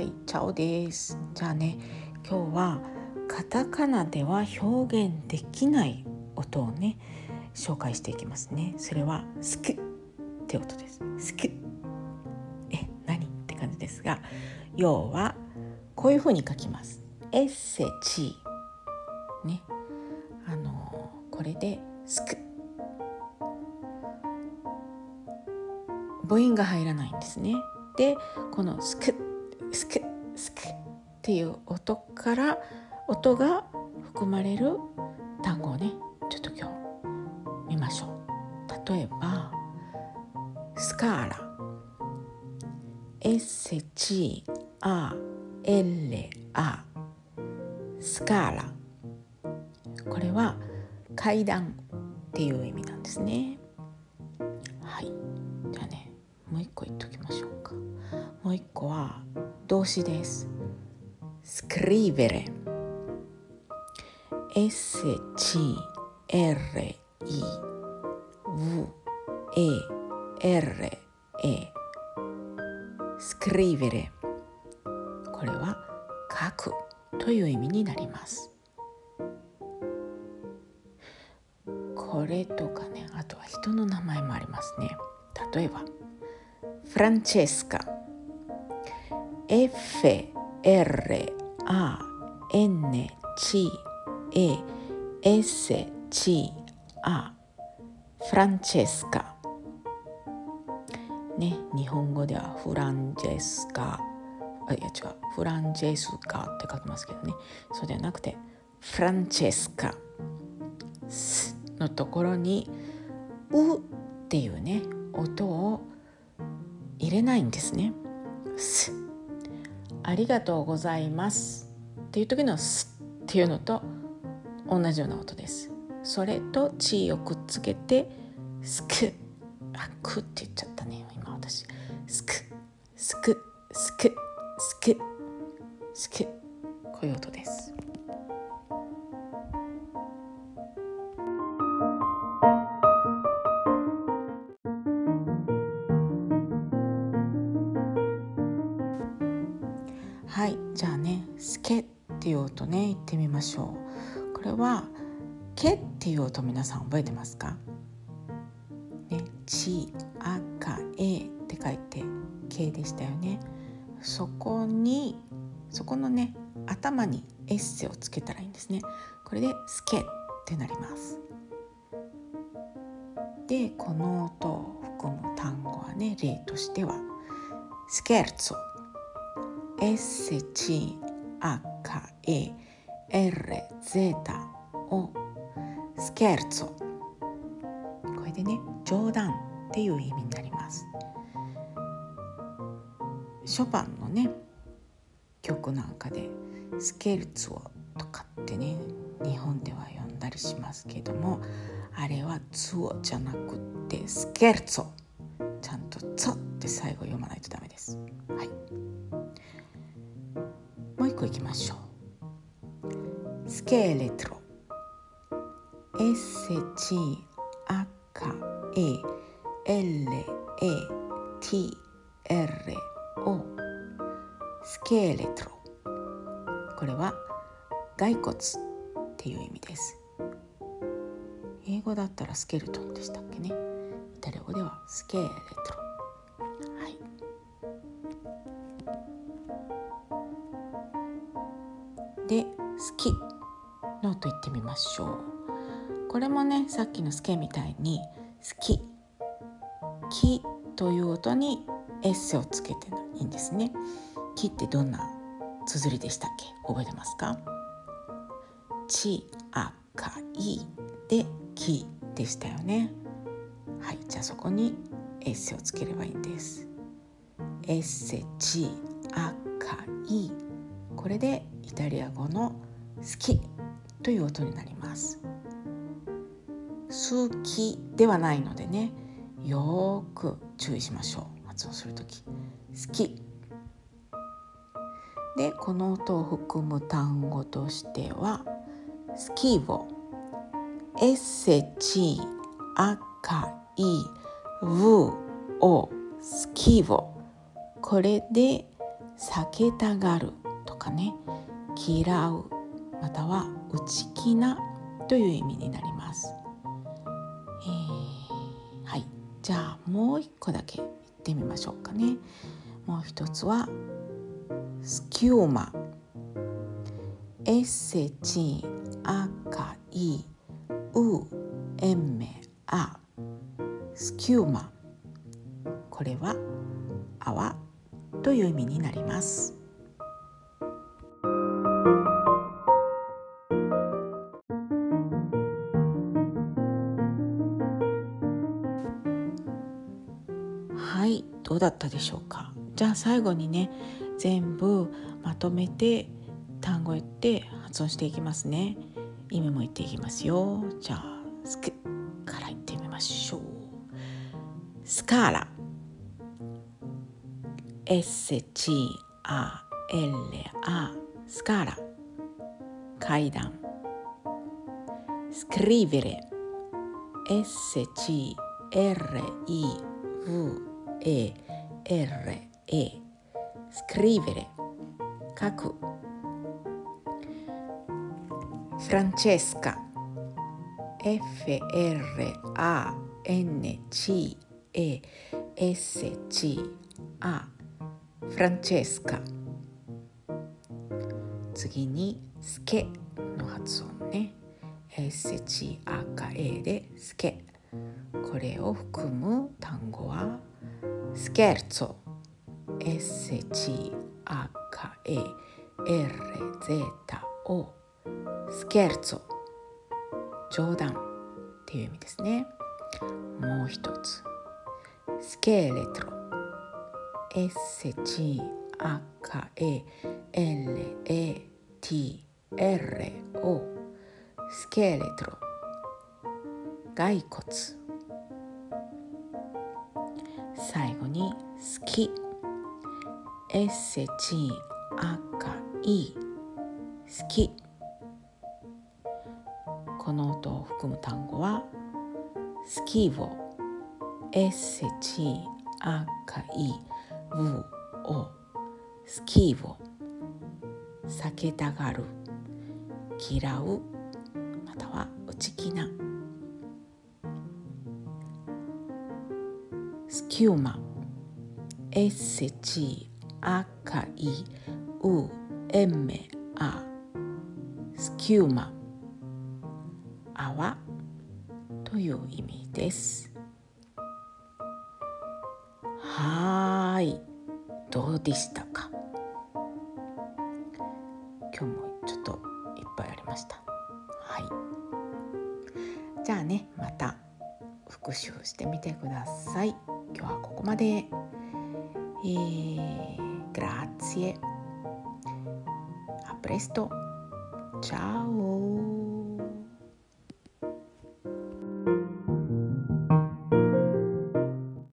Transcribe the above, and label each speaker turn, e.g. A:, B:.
A: はいチャオです。じゃあね今日はカタカナでは表現できない音をね紹介していきますね。それはスクって音です。スク。え何って感じですが要はこういう風に書きます。エッセチね。あのこれでスク。母音が入らないんですね。でこのスク。スクスクっていう音から音が含まれる単語をねちょっと今日見ましょう。例えばスカーラ。SCALA スカーラ。これは階段っていう意味なんですね。はい。じゃあねもう一個言っときましょうか。もう一個は動詞です。Scrivere. S C R I V E R E. Scrivere. これは書くという意味になります。これとかねあとは人の名前もありますね。例えばフランチェスカ F R A N C A S C A フランチェスカね日本語ではフランジェスカ。あいや違う。フランジェスカって書きますけどね。そうではなくてフランチェスカスのところに「う」っていうね音を入れないんですね。す。ありがとうございます。っていう時の「す」っていうのと同じような音です。それと「ち」をくっつけて「すく」あ「く」って言っちゃったね今私。すく。すく。すく。すく。すく。ていう音ね言ってみましょう。これは「け」っていう音皆さん覚えてますか？ね「ち」「あ」「か」「え」って書いて「け」でしたよね。そこにそこのね頭にエッセをつけたらいいんですね。これで「すけ」ってなります。でこの音を含む単語はね例としては「スケルツォ。エッセチ」SKERZ をスケルツォこれでね冗談っていう意味になります。ショパンのね曲なんかでスケルツォとかってね日本では呼んだりしますけどもあれはツォじゃなくってスケルツォ。ちゃんとツォって最後読まないとダメです。はい。もう一個いきましょう。スケレトロ。S C A K E L A T R O スケレトロ。これは骸骨っていう意味です。英語だったらスケルトンでしたっけね。イタリア語ではスケレトロ。と言ってみましょう。これもねさっきの「スケ」みたいに「好き」「き」という音にエッセをつけていいんですね「き」ってどんな綴りでしたっけ？覚えてますか？ちあかいで「き」でしたよね。はいじゃあそこにエッセをつければいいんです。エッセちあかい。これでイタリア語の好き。という音になります。好きではないのでねよく注意しましょう。発音するとき。好き。でこの音を含む単語としてはスキーボ SC 赤い V をスキーボこれで避けたがるとかね嫌うまたは内気なという意味になります、えー、はい。じゃあもう一個だけ言ってみましょうかね。もう一つはスキューマ。エッセチアカイウエンメアスキューマ。これは泡という意味になります。だったでしょうか？じゃあ最後にね全部まとめて単語言って発音していきますね。意味も言っていきますよ。じゃあスクから言ってみましょう。スカーラ。S-C-A-L-A スカーラ。階段。scrivere R E. Scrivere. 書くフランチェスカ F R チ N エス S C アフランチェスカ次にスケの発音ねエス S C ア K エでスケこれを含む単語はスケルツォ SCAKA RZO スケルツォ冗談。っていう意味ですね。もう一つ。スケレトロ S-C-A-K-L-A-T-R-O スケレトロ骸骨。最後。に好き。S-C-A-K-I 好き。この音を含む単語はスキーボ S-C-A-K-I ブをスキーを。避けたがる。嫌う。または内気な。スキューマ。SC 赤いウエメアスキューマ泡。という意味です。はい。どうでしたか？今日もちょっといっぱいありました。はい。じゃあねまた復習してみてください。今日はここまで。えー、grazie. A presto. Ciao